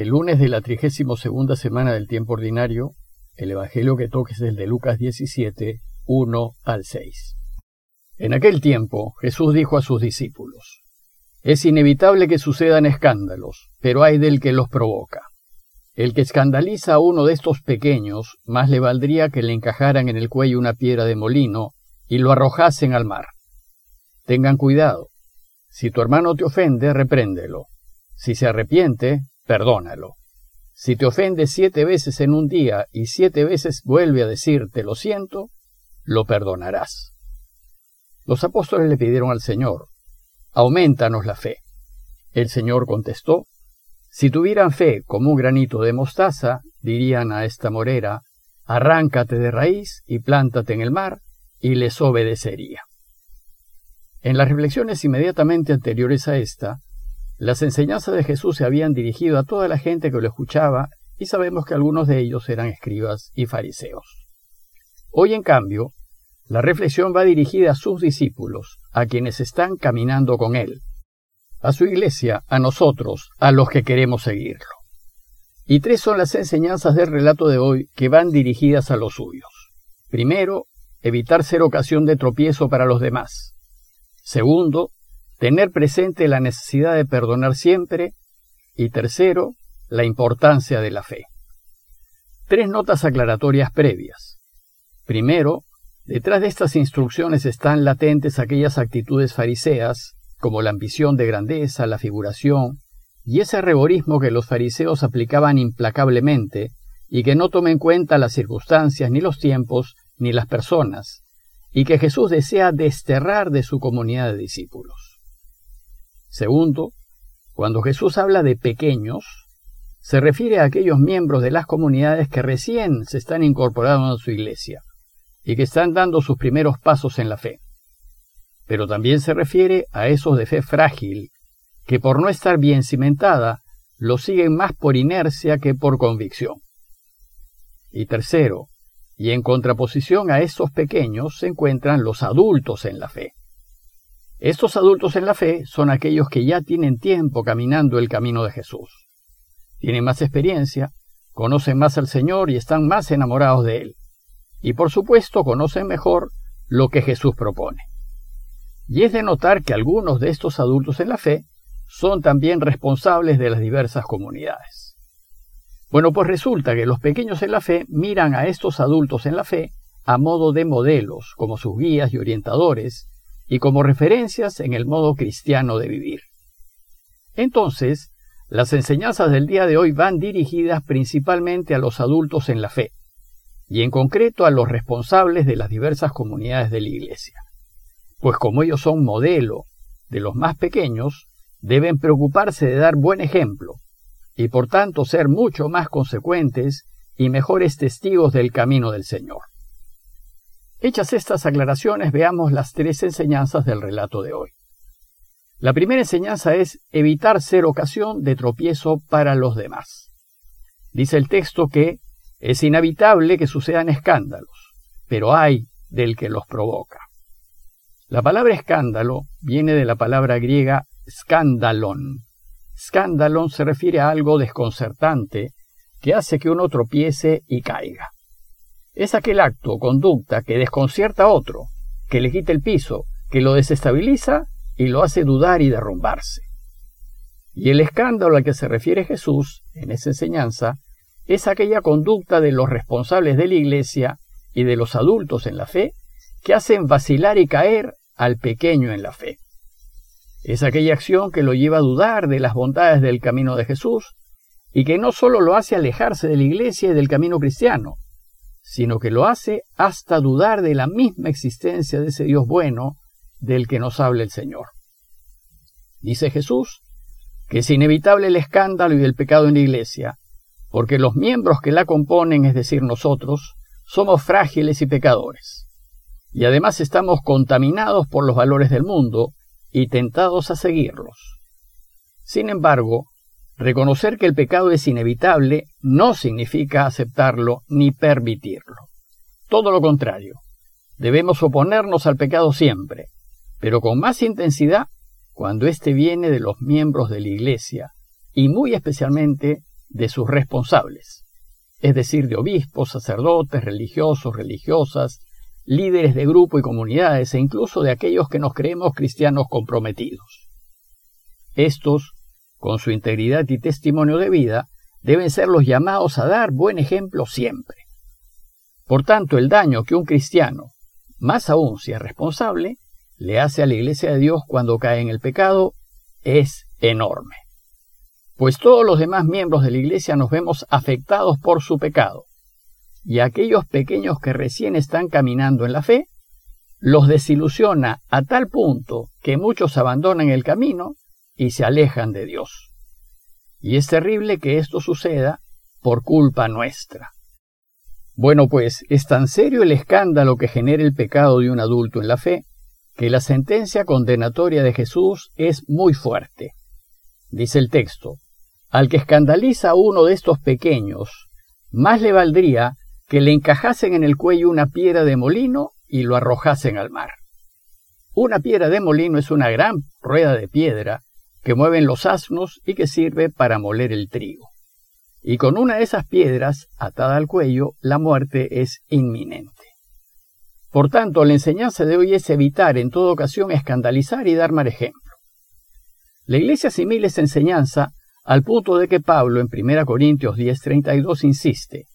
El lunes de la trigésimo segunda semana del tiempo ordinario, el Evangelio que toques es el de Lucas 17, 1 al 6. En aquel tiempo Jesús dijo a sus discípulos, Es inevitable que sucedan escándalos, pero hay del que los provoca. El que escandaliza a uno de estos pequeños, más le valdría que le encajaran en el cuello una piedra de molino y lo arrojasen al mar. Tengan cuidado. Si tu hermano te ofende, repréndelo. Si se arrepiente, perdónalo. Si te ofende siete veces en un día y siete veces vuelve a decirte lo siento, lo perdonarás. Los apóstoles le pidieron al Señor, aumentanos la fe. El Señor contestó, si tuvieran fe como un granito de mostaza, dirían a esta morera, arráncate de raíz y plántate en el mar, y les obedecería. En las reflexiones inmediatamente anteriores a esta, las enseñanzas de Jesús se habían dirigido a toda la gente que lo escuchaba y sabemos que algunos de ellos eran escribas y fariseos. Hoy, en cambio, la reflexión va dirigida a sus discípulos, a quienes están caminando con Él, a su iglesia, a nosotros, a los que queremos seguirlo. Y tres son las enseñanzas del relato de hoy que van dirigidas a los suyos. Primero, evitar ser ocasión de tropiezo para los demás. Segundo, tener presente la necesidad de perdonar siempre y tercero, la importancia de la fe. Tres notas aclaratorias previas. Primero, detrás de estas instrucciones están latentes aquellas actitudes fariseas, como la ambición de grandeza, la figuración, y ese regorismo que los fariseos aplicaban implacablemente y que no toma en cuenta las circunstancias, ni los tiempos, ni las personas, y que Jesús desea desterrar de su comunidad de discípulos. Segundo, cuando Jesús habla de pequeños, se refiere a aquellos miembros de las comunidades que recién se están incorporando a su iglesia y que están dando sus primeros pasos en la fe. Pero también se refiere a esos de fe frágil, que por no estar bien cimentada, lo siguen más por inercia que por convicción. Y tercero, y en contraposición a esos pequeños se encuentran los adultos en la fe. Estos adultos en la fe son aquellos que ya tienen tiempo caminando el camino de Jesús. Tienen más experiencia, conocen más al Señor y están más enamorados de Él. Y por supuesto conocen mejor lo que Jesús propone. Y es de notar que algunos de estos adultos en la fe son también responsables de las diversas comunidades. Bueno, pues resulta que los pequeños en la fe miran a estos adultos en la fe a modo de modelos, como sus guías y orientadores, y como referencias en el modo cristiano de vivir. Entonces, las enseñanzas del día de hoy van dirigidas principalmente a los adultos en la fe, y en concreto a los responsables de las diversas comunidades de la Iglesia. Pues como ellos son modelo de los más pequeños, deben preocuparse de dar buen ejemplo, y por tanto ser mucho más consecuentes y mejores testigos del camino del Señor. Hechas estas aclaraciones, veamos las tres enseñanzas del relato de hoy. La primera enseñanza es evitar ser ocasión de tropiezo para los demás. Dice el texto que es inevitable que sucedan escándalos, pero hay del que los provoca. La palabra escándalo viene de la palabra griega scandalon. Scandalon se refiere a algo desconcertante que hace que uno tropiece y caiga. Es aquel acto o conducta que desconcierta a otro, que le quita el piso, que lo desestabiliza y lo hace dudar y derrumbarse. Y el escándalo al que se refiere Jesús en esa enseñanza es aquella conducta de los responsables de la Iglesia y de los adultos en la fe que hacen vacilar y caer al pequeño en la fe. Es aquella acción que lo lleva a dudar de las bondades del camino de Jesús y que no solo lo hace alejarse de la Iglesia y del camino cristiano, sino que lo hace hasta dudar de la misma existencia de ese Dios bueno del que nos habla el Señor. Dice Jesús que es inevitable el escándalo y el pecado en la iglesia, porque los miembros que la componen, es decir, nosotros, somos frágiles y pecadores. Y además estamos contaminados por los valores del mundo y tentados a seguirlos. Sin embargo, Reconocer que el pecado es inevitable no significa aceptarlo ni permitirlo. Todo lo contrario. Debemos oponernos al pecado siempre, pero con más intensidad cuando éste viene de los miembros de la Iglesia y muy especialmente de sus responsables, es decir, de obispos, sacerdotes, religiosos, religiosas, líderes de grupo y comunidades e incluso de aquellos que nos creemos cristianos comprometidos. Estos, con su integridad y testimonio de vida, deben ser los llamados a dar buen ejemplo siempre. Por tanto, el daño que un cristiano, más aún si es responsable, le hace a la Iglesia de Dios cuando cae en el pecado es enorme. Pues todos los demás miembros de la Iglesia nos vemos afectados por su pecado, y aquellos pequeños que recién están caminando en la fe, los desilusiona a tal punto que muchos abandonan el camino y se alejan de Dios. Y es terrible que esto suceda por culpa nuestra. Bueno, pues es tan serio el escándalo que genera el pecado de un adulto en la fe, que la sentencia condenatoria de Jesús es muy fuerte. Dice el texto, al que escandaliza a uno de estos pequeños, más le valdría que le encajasen en el cuello una piedra de molino y lo arrojasen al mar. Una piedra de molino es una gran rueda de piedra que mueven los asnos y que sirve para moler el trigo. Y con una de esas piedras atada al cuello, la muerte es inminente. Por tanto, la enseñanza de hoy es evitar en toda ocasión escandalizar y dar mal ejemplo. La Iglesia asimila esa enseñanza al punto de que Pablo en 1 Corintios 10:32 insiste,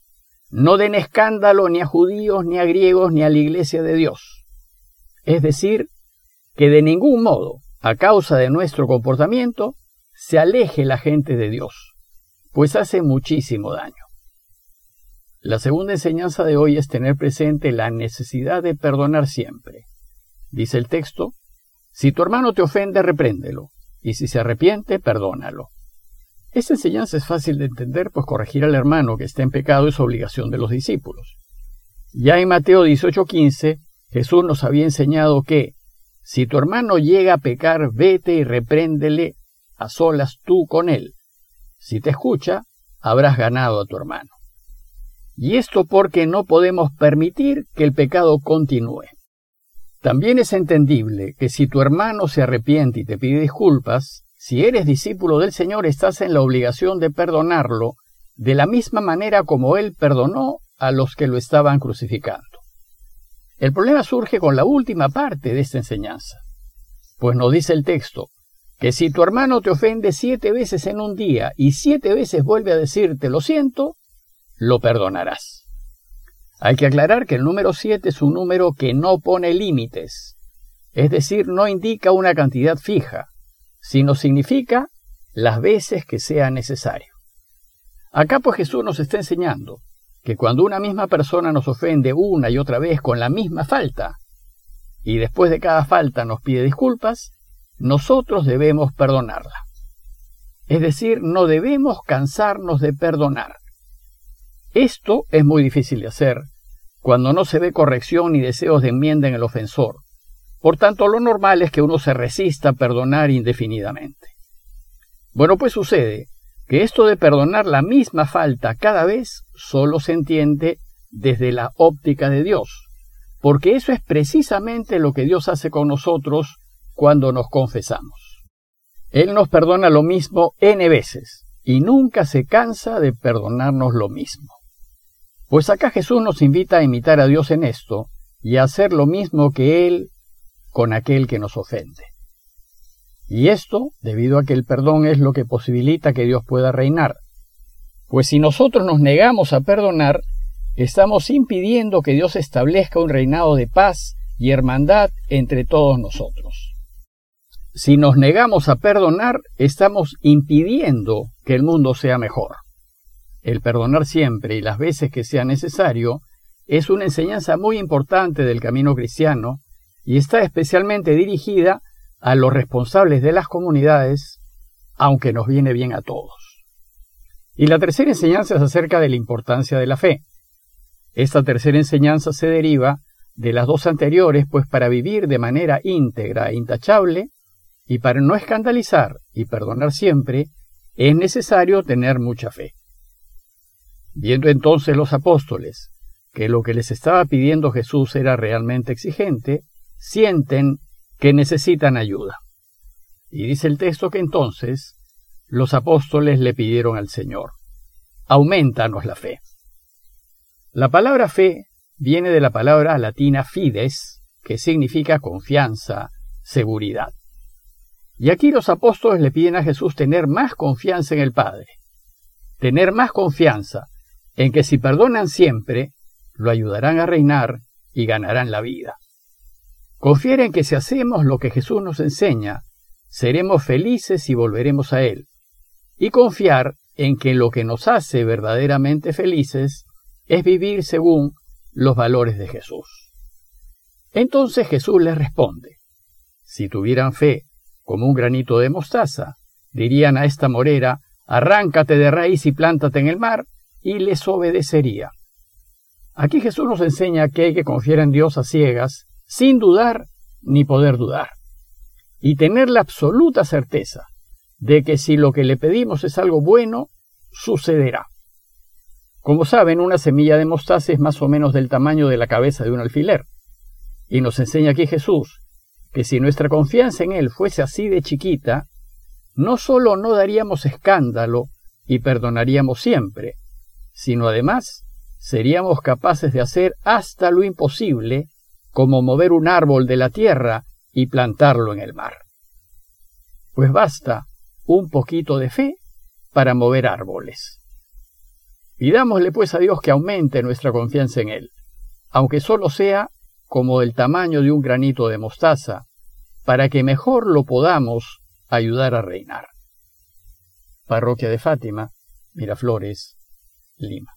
no den escándalo ni a judíos, ni a griegos, ni a la iglesia de Dios. Es decir, que de ningún modo, a causa de nuestro comportamiento, se aleje la gente de Dios, pues hace muchísimo daño. La segunda enseñanza de hoy es tener presente la necesidad de perdonar siempre. Dice el texto, si tu hermano te ofende, repréndelo, y si se arrepiente, perdónalo. Esta enseñanza es fácil de entender, pues corregir al hermano que está en pecado es obligación de los discípulos. Ya en Mateo 18:15, Jesús nos había enseñado que, si tu hermano llega a pecar, vete y repréndele a solas tú con él. Si te escucha, habrás ganado a tu hermano. Y esto porque no podemos permitir que el pecado continúe. También es entendible que si tu hermano se arrepiente y te pide disculpas, si eres discípulo del Señor, estás en la obligación de perdonarlo de la misma manera como Él perdonó a los que lo estaban crucificando. El problema surge con la última parte de esta enseñanza, pues nos dice el texto que si tu hermano te ofende siete veces en un día y siete veces vuelve a decirte lo siento, lo perdonarás. Hay que aclarar que el número siete es un número que no pone límites, es decir, no indica una cantidad fija, sino significa las veces que sea necesario. Acá pues Jesús nos está enseñando que cuando una misma persona nos ofende una y otra vez con la misma falta, y después de cada falta nos pide disculpas, nosotros debemos perdonarla. Es decir, no debemos cansarnos de perdonar. Esto es muy difícil de hacer cuando no se ve corrección ni deseos de enmienda en el ofensor, por tanto, lo normal es que uno se resista a perdonar indefinidamente. Bueno, pues sucede que esto de perdonar la misma falta cada vez solo se entiende desde la óptica de Dios, porque eso es precisamente lo que Dios hace con nosotros cuando nos confesamos. Él nos perdona lo mismo n veces y nunca se cansa de perdonarnos lo mismo. Pues acá Jesús nos invita a imitar a Dios en esto y a hacer lo mismo que Él con aquel que nos ofende. Y esto debido a que el perdón es lo que posibilita que Dios pueda reinar. Pues si nosotros nos negamos a perdonar, estamos impidiendo que Dios establezca un reinado de paz y hermandad entre todos nosotros. Si nos negamos a perdonar, estamos impidiendo que el mundo sea mejor. El perdonar siempre y las veces que sea necesario es una enseñanza muy importante del camino cristiano y está especialmente dirigida a los responsables de las comunidades, aunque nos viene bien a todos. Y la tercera enseñanza es acerca de la importancia de la fe. Esta tercera enseñanza se deriva de las dos anteriores, pues para vivir de manera íntegra e intachable, y para no escandalizar y perdonar siempre, es necesario tener mucha fe. Viendo entonces los apóstoles que lo que les estaba pidiendo Jesús era realmente exigente, sienten que necesitan ayuda. Y dice el texto que entonces los apóstoles le pidieron al Señor, aumentanos la fe. La palabra fe viene de la palabra latina fides, que significa confianza, seguridad. Y aquí los apóstoles le piden a Jesús tener más confianza en el Padre, tener más confianza en que si perdonan siempre, lo ayudarán a reinar y ganarán la vida. Confiar en que si hacemos lo que Jesús nos enseña, seremos felices y volveremos a Él. Y confiar en que lo que nos hace verdaderamente felices es vivir según los valores de Jesús. Entonces Jesús les responde, si tuvieran fe como un granito de mostaza, dirían a esta morera, arráncate de raíz y plántate en el mar, y les obedecería. Aquí Jesús nos enseña que hay que confiar en Dios a ciegas, sin dudar ni poder dudar, y tener la absoluta certeza de que si lo que le pedimos es algo bueno, sucederá. Como saben, una semilla de mostaza es más o menos del tamaño de la cabeza de un alfiler, y nos enseña aquí Jesús que si nuestra confianza en Él fuese así de chiquita, no solo no daríamos escándalo y perdonaríamos siempre, sino además seríamos capaces de hacer hasta lo imposible, como mover un árbol de la tierra y plantarlo en el mar. Pues basta un poquito de fe para mover árboles. Pidámosle pues a Dios que aumente nuestra confianza en Él, aunque solo sea como el tamaño de un granito de mostaza, para que mejor lo podamos ayudar a reinar. Parroquia de Fátima, Miraflores, Lima.